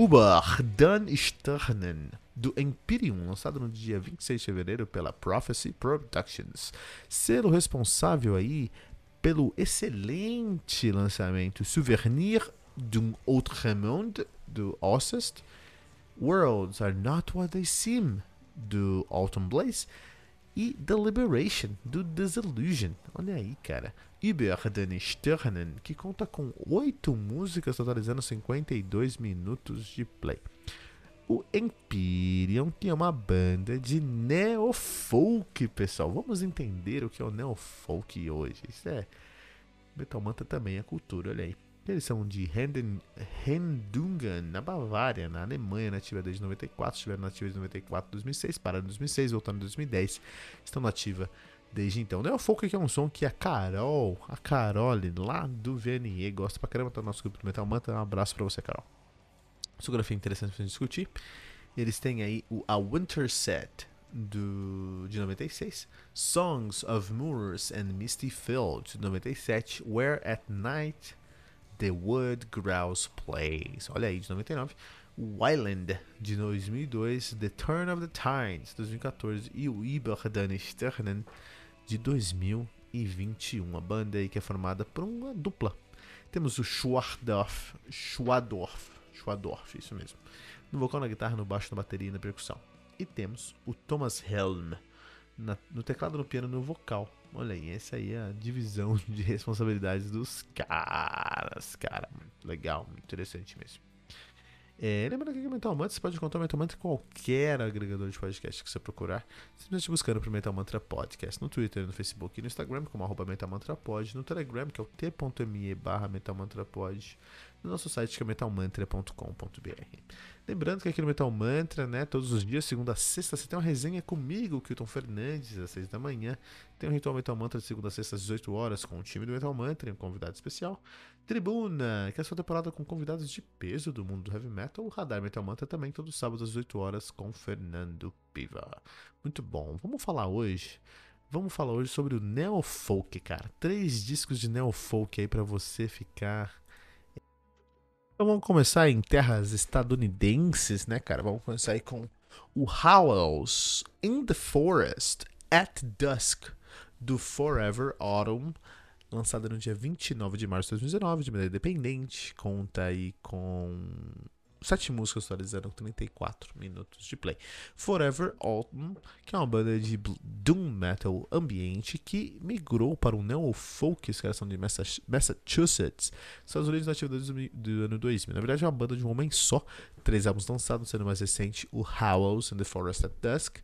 Uber Dan Sternen, do Empyrean, lançado no dia 26 de fevereiro pela Prophecy Productions. Selo responsável aí pelo excelente lançamento Souvenir d'un Autre Monde, do Ossest, Worlds Are Not What They Seem, do Autumn Blaze, e The Liberation, do Disillusion. Olha aí, cara. Über den Sternen, que conta com oito músicas, totalizando 52 minutos de play. O Empyrean, que é uma banda de neofolk, pessoal. Vamos entender o que é o neofolk hoje. Isso é. Metal Manta também é cultura, olha aí. Eles são de Hendungen, na Bavária, na Alemanha, nativa desde 94, estiveram nativa desde 94 2006, pararam em 2006, voltaram em 2010, estão nativa desde então. Neofolk que é um som que a Carol, a Carole lá do VNE gosta pra caramba, tá no nosso grupo do Metal Manta, um abraço pra você, Carol. Fotografia interessante pra gente discutir. Eles têm aí o A Winter Set, do, de 96, Songs of Moors and Misty Field, de 97, Where at Night The Wood Grouse Plays. Olha aí, de 99. Wyland, de 2002. The Turn of the Tides, 2014. E o Iberdan Sternen, de 2021. A banda aí que é formada por uma dupla. Temos o Schwadorf, Schwadorf, Schwadorf, isso mesmo. No vocal, na guitarra, no baixo, na bateria e na percussão. E temos o Thomas Helm, na, no teclado, no piano no vocal. Olha aí, essa aí é a divisão de responsabilidades dos caras, cara. Legal, interessante mesmo. É, lembrando que o Mental Mantra, você pode encontrar o Mental Mantra em qualquer agregador de podcast que você procurar. Simplesmente buscando o Mental Mantra Podcast no Twitter, no Facebook e no Instagram, como arroba Mental no Telegram, que é o t.me barra Mental no nosso site que é metalmantra.com.br. Lembrando que aqui no Metal Mantra, né, todos os dias, segunda a sexta, você tem uma resenha comigo, Kilton Fernandes, às seis da manhã. Tem um Ritual Metal Mantra de segunda a sexta às 18 horas com o time do Metal Mantra um convidado especial. Tribuna, que é a sua temporada com convidados de peso do mundo do heavy metal. O Radar Metal Mantra também, todos os sábados às 18 horas com Fernando Piva. Muito bom. Vamos falar hoje Vamos falar hoje sobre o Neofolk, cara. Três discos de Neofolk aí para você ficar então vamos começar em terras estadunidenses, né, cara? Vamos começar aí com o Howells in the Forest at Dusk do Forever Autumn, lançada no dia 29 de março de 2019, de maneira independente. Conta aí com sete músicas totalizando 34 minutos de play. Forever Autumn, que é uma banda de doom metal ambiente que migrou para o neo folk, os caras são de Massachusetts, Estados Unidos nativa do ano 2000. Na verdade é uma banda de um homem só, três álbuns lançados, sendo mais recente o Howls in the Forest at Dusk.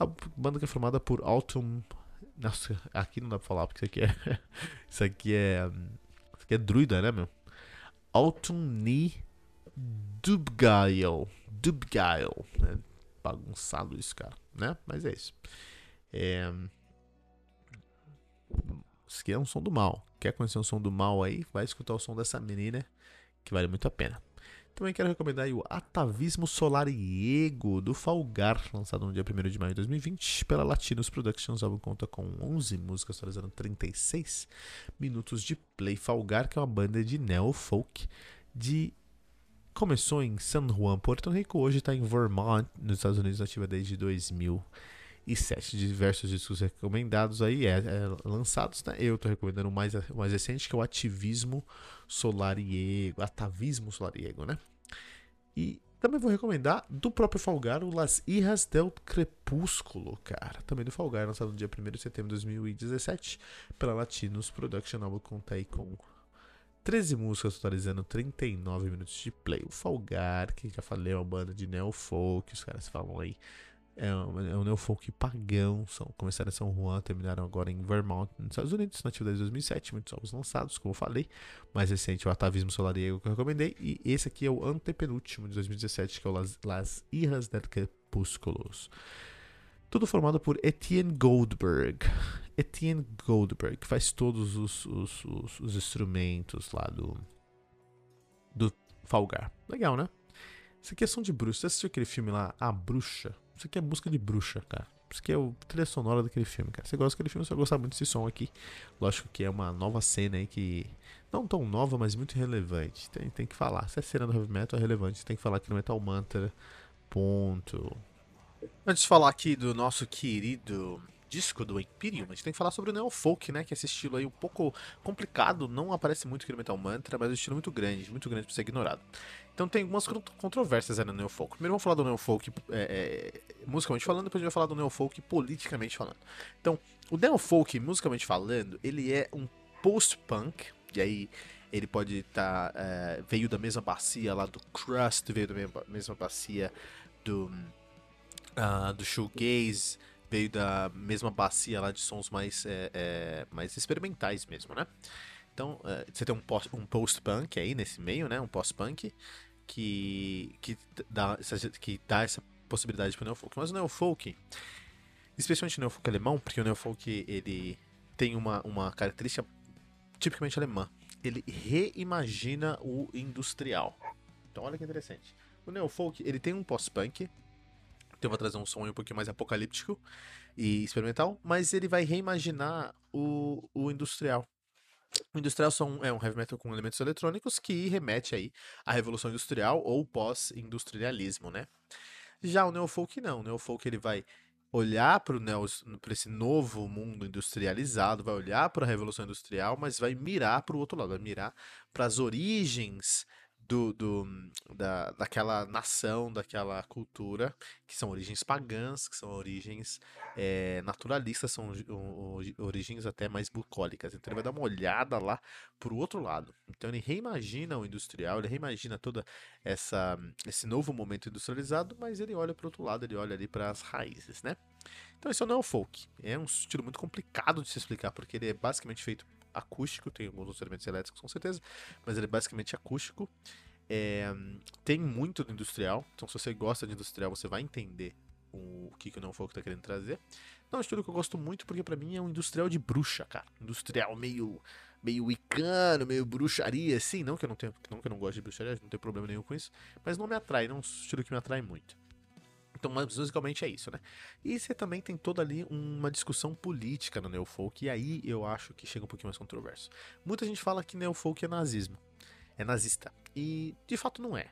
A banda que é formada por Autumn nossa, aqui não dá pra falar porque isso aqui é. isso aqui é. Isso aqui é druida, né, meu? Autumn Knee Dubgail. Dubgail. É bagunçado isso, cara. Né? Mas é isso. É... Isso aqui é um som do mal. Quer conhecer um som do mal aí? Vai escutar o som dessa menina que vale muito a pena. Também quero recomendar o Atavismo Solariego do Falgar, lançado no dia 1 de maio de 2020 pela Latinos Productions. O álbum conta com 11 músicas, totalizando 36 minutos de play. Falgar, que é uma banda de neo-folk de começou em San Juan, Porto Rico, hoje está em Vermont, nos Estados Unidos, ativa desde 2007. Diversos discos recomendados aí, é, é, lançados, né? Eu estou recomendando o mais, o mais recente, que é o Ativismo Solariego, Atavismo Solariego, né? E também vou recomendar do próprio Falgar, o Las Hijas del Crepúsculo, cara. Também do Falgar, lançado no dia 1 de setembro de 2017 pela Latinos Production. Album conta aí com 13 músicas totalizando 39 minutos de play. O Falgar, que já falei, é uma banda de neofolk, os caras falam aí. É um, é um neofolk pagão. São, começaram em São Juan, terminaram agora em Vermont, nos Estados Unidos, nativo desde 2007. Muitos álbuns lançados, como eu falei. Mais recente, o Atavismo Solariego, que eu recomendei. E esse aqui é o antepenúltimo de 2017, que é o Las, Las Hijas del Crepúsculos. Tudo formado por Etienne Goldberg. Etienne Goldberg, faz todos os, os, os, os instrumentos lá do, do Falgar. Legal, né? Isso aqui é som de bruxa. Você assistiu aquele filme lá, A Bruxa? Isso aqui é música de bruxa, cara. Isso aqui é o trilha sonora daquele filme, cara. Você gosta daquele filme, você vai gostar muito desse som aqui. Lógico que é uma nova cena aí que. Não tão nova, mas muito relevante. Tem, tem que falar. Se é cena do heavy metal, é relevante. Tem que falar aqui no Metal Mantra. Ponto. Antes de falar aqui do nosso querido disco do Imperium, a gente tem que falar sobre o Neofolk, né? Que é esse estilo aí um pouco complicado, não aparece muito aqui no Metal Mantra, mas é um estilo muito grande, muito grande para ser ignorado. Então tem algumas controvérsias aí no Neofolk. Primeiro vamos falar do Neofolk é, é, musicalmente falando, depois a gente vai falar do Neofolk politicamente falando. Então, o Neofolk, musicalmente falando, ele é um post-punk, e aí ele pode estar. Tá, é, veio da mesma bacia lá do Crust, veio da mesma bacia do uh, do shoegaze, veio da mesma bacia lá de sons mais, é, é, mais experimentais mesmo, né? Então, uh, você tem um, post, um post-punk aí nesse meio, né? Um post-punk que, que, dá, que dá essa possibilidade para o neofolk. Mas o neofolk, especialmente o neofolk alemão, porque o neofolk ele tem uma, uma característica tipicamente alemã. Ele reimagina o industrial. Então, olha que interessante. O neofolk ele tem um post-punk então vai trazer um som um pouquinho mais apocalíptico e experimental, mas ele vai reimaginar o, o industrial. O industrial são, é um heavy metal com elementos eletrônicos que remete aí à revolução industrial ou pós-industrialismo, né? Já o neofolk não, o neofolk ele vai olhar para esse novo mundo industrializado, vai olhar para a revolução industrial, mas vai mirar para o outro lado, vai mirar para as origens do, do, da, daquela nação, daquela cultura, que são origens pagãs, que são origens é, naturalistas, são origens até mais bucólicas. Então ele vai dar uma olhada lá para o outro lado. Então ele reimagina o industrial, ele reimagina todo essa, esse novo momento industrializado, mas ele olha para o outro lado, ele olha ali para as raízes, né? Então esse não é o folk. É um estilo muito complicado de se explicar, porque ele é basicamente feito acústico, tem alguns elementos elétricos com certeza, mas ele é basicamente acústico. É, tem muito do industrial, então se você gosta de industrial, você vai entender o, o que, que o Não Folk tá querendo trazer. Não, é um estilo que eu gosto muito porque para mim é um industrial de bruxa, cara. Industrial meio meio wicano, meio bruxaria, assim. Não que eu não tenha, não que eu não gosto de bruxaria, não tenho problema nenhum com isso, mas não me atrai, não é um estilo que me atrai muito. Então, musicalmente é isso, né? E você também tem toda ali uma discussão política no neofolk, e aí eu acho que chega um pouquinho mais controverso. Muita gente fala que neofolk é nazismo, é nazista, e de fato não é.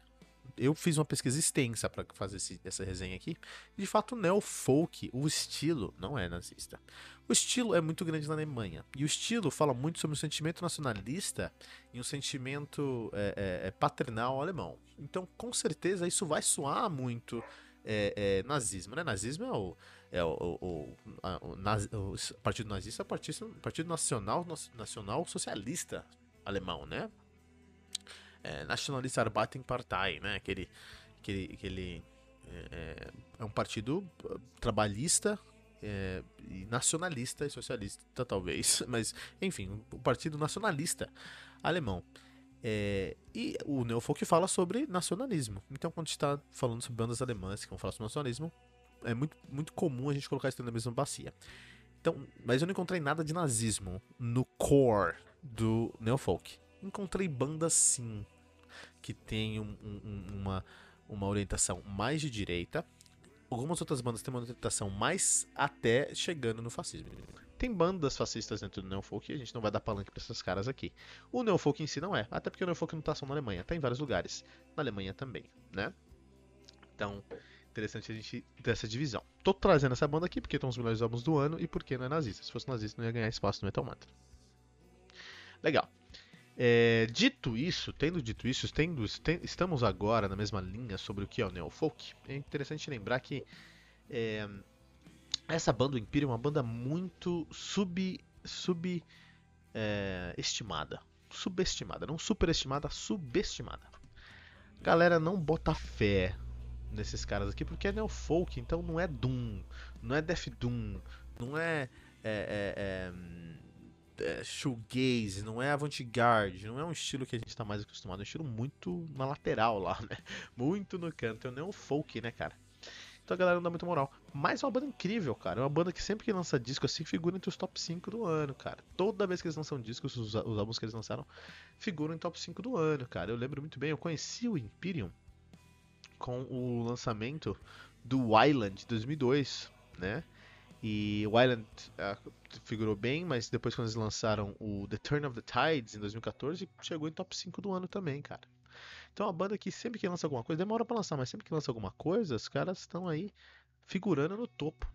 Eu fiz uma pesquisa extensa para fazer esse, essa resenha aqui. De fato, neofolk, o estilo, não é nazista. O estilo é muito grande na Alemanha. E o estilo fala muito sobre o sentimento nacionalista e um sentimento é, é, é paternal alemão. Então, com certeza, isso vai soar muito é, é, nazismo, né? Nazismo é o, é o, o, a, o, o, o partido nazista, é o partido, partido nacional, nacional socialista alemão, né? É, Nationalist Arbeiterpartei, né? Aquele, aquele, aquele é, é, é um partido trabalhista é, e nacionalista e socialista, talvez, mas enfim, o um partido nacionalista alemão. É, e o Neofolk fala sobre nacionalismo. Então, quando a gente está falando sobre bandas alemãs que vão falar sobre nacionalismo, é muito, muito comum a gente colocar isso na mesma bacia. Então, mas eu não encontrei nada de nazismo no core do Neofolk. Encontrei bandas sim que tem um, um, uma, uma orientação mais de direita. Algumas outras bandas têm uma orientação mais até chegando no fascismo. Tem bandas fascistas dentro do Neofolk e a gente não vai dar palanque pra esses caras aqui. O Neofolk em si não é, até porque o Neofolk não tá só na Alemanha, tá em vários lugares. Na Alemanha também, né? Então, interessante a gente ter essa divisão. Tô trazendo essa banda aqui porque estão os melhores álbuns do ano e porque não é nazista. Se fosse nazista, não ia ganhar espaço no Metal Mantra. Legal. É, dito isso, tendo dito isso, tendo, estamos agora na mesma linha sobre o que é o Neofolk. É interessante lembrar que é, essa banda, o Imperium, é uma banda muito sub, sub é, estimada. Subestimada, não superestimada, subestimada. Galera não bota fé nesses caras aqui, porque é neofolk, então não é Doom, não é Death Doom, não é, é, é, é, é shoegaze, não é avant-garde, não é um estilo que a gente tá mais acostumado, é um estilo muito na lateral lá, né? Muito no canto, é um neofolk, né, cara? Então a galera não dá muita moral. Mas é uma banda incrível, cara. É uma banda que sempre que lança disco assim figura entre os top 5 do ano, cara. Toda vez que eles lançam discos, os, os álbuns que eles lançaram figuram em top 5 do ano, cara. Eu lembro muito bem, eu conheci o Imperium com o lançamento do Island 2002, né? E o Island uh, figurou bem, mas depois quando eles lançaram o The Turn of the Tides em 2014, chegou em top 5 do ano também, cara. Então a banda que sempre que lança alguma coisa, demora para lançar, mas sempre que lança alguma coisa, os caras estão aí figurando no topo.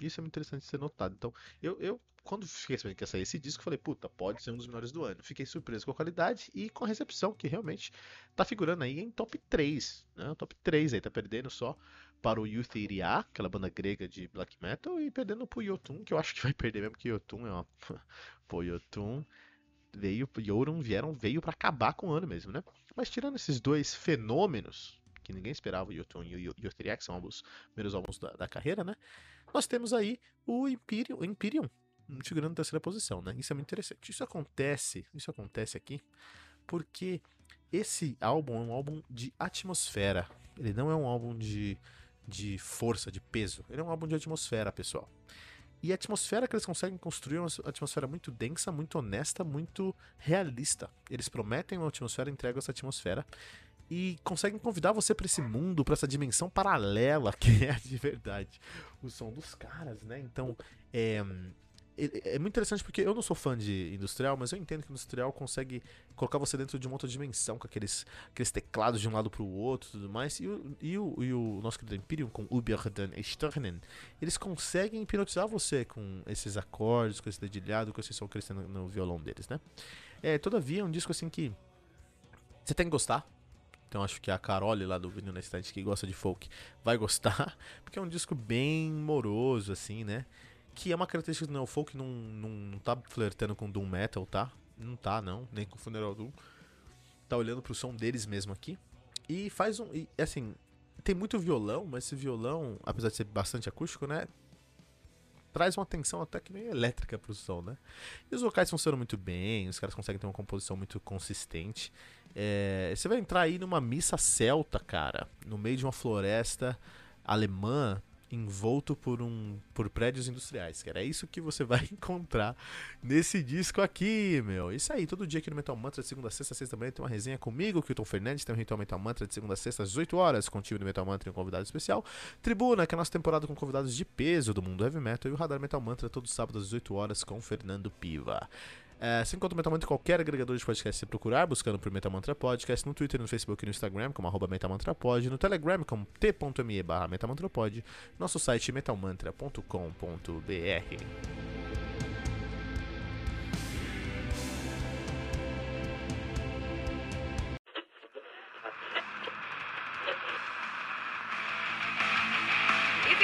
Isso é muito interessante de ser notado. Então, eu, eu quando fiquei sabendo que ia sair esse disco, falei, puta, pode ser um dos melhores do ano. Fiquei surpreso com a qualidade e com a recepção, que realmente tá figurando aí em top 3. Né? Top 3 aí, tá perdendo só para o Youth Iria, aquela banda grega de black metal, e perdendo pro Yotun, que eu acho que vai perder mesmo, que Yotun é uma. Pô, Yotun veio, Yorun vieram, veio para acabar com o ano mesmo, né? Mas tirando esses dois fenômenos, que ninguém esperava, o Yotun e o Yoteriak, são ambos primeiros álbuns da, da, carreira, né? Nós temos aí o Imperium, o Imperium figurando na terceira posição, né? Isso é muito interessante. Isso acontece, isso acontece aqui porque esse álbum é um álbum de atmosfera. Ele não é um álbum de, de força, de peso. Ele é um álbum de atmosfera, pessoal. E a atmosfera que eles conseguem construir é uma atmosfera muito densa, muito honesta, muito realista. Eles prometem uma atmosfera, entregam essa atmosfera e conseguem convidar você para esse mundo, para essa dimensão paralela que é de verdade o som dos caras, né? Então, é, é muito interessante porque eu não sou fã de industrial, mas eu entendo que industrial consegue colocar você dentro de uma outra dimensão, com aqueles, aqueles teclados de um lado para o outro e tudo mais. E o, e o, e o nosso querido Imperium com Uberdan Sternen, eles conseguem hipnotizar você com esses acordes, com esse dedilhado, com esse som têm no, violão deles, né? É, todavia, é um disco assim que você tem que gostar. Então acho que a Carole lá do Vinil na Estante que gosta de folk vai gostar, porque é um disco bem moroso, assim, né? Que é uma característica do neofolk, não, não, não tá flertando com Doom Metal, tá? Não tá, não, nem com Funeral Doom. Tá olhando pro som deles mesmo aqui. E faz um. E, assim, tem muito violão, mas esse violão, apesar de ser bastante acústico, né? Traz uma tensão até que meio elétrica pro som, né? E os vocais funcionam muito bem, os caras conseguem ter uma composição muito consistente. É, você vai entrar aí numa missa celta, cara, no meio de uma floresta alemã, envolto por um por prédios industriais, que era isso que você vai encontrar nesse disco aqui, meu. Isso aí, todo dia aqui no Metal Mantra de segunda a sexta, sexta também tem uma resenha comigo, Kilton Fernandes, tem um Ritual Metal Mantra de segunda a sexta às 18 horas, contigo no Metal Mantra e um convidado especial. Tribuna, que é a nossa temporada com convidados de peso do mundo heavy metal e o Radar Metal Mantra todo sábado às 18 horas com Fernando Piva. É, você encontra o Metamantra em qualquer agregador de podcast se procurar, buscando por Metamantra Podcast, no Twitter, no Facebook e no Instagram, como arroba MetamantraPod, no Telegram, como t.me barra MetamantraPod, nosso site metalmantra.com.br.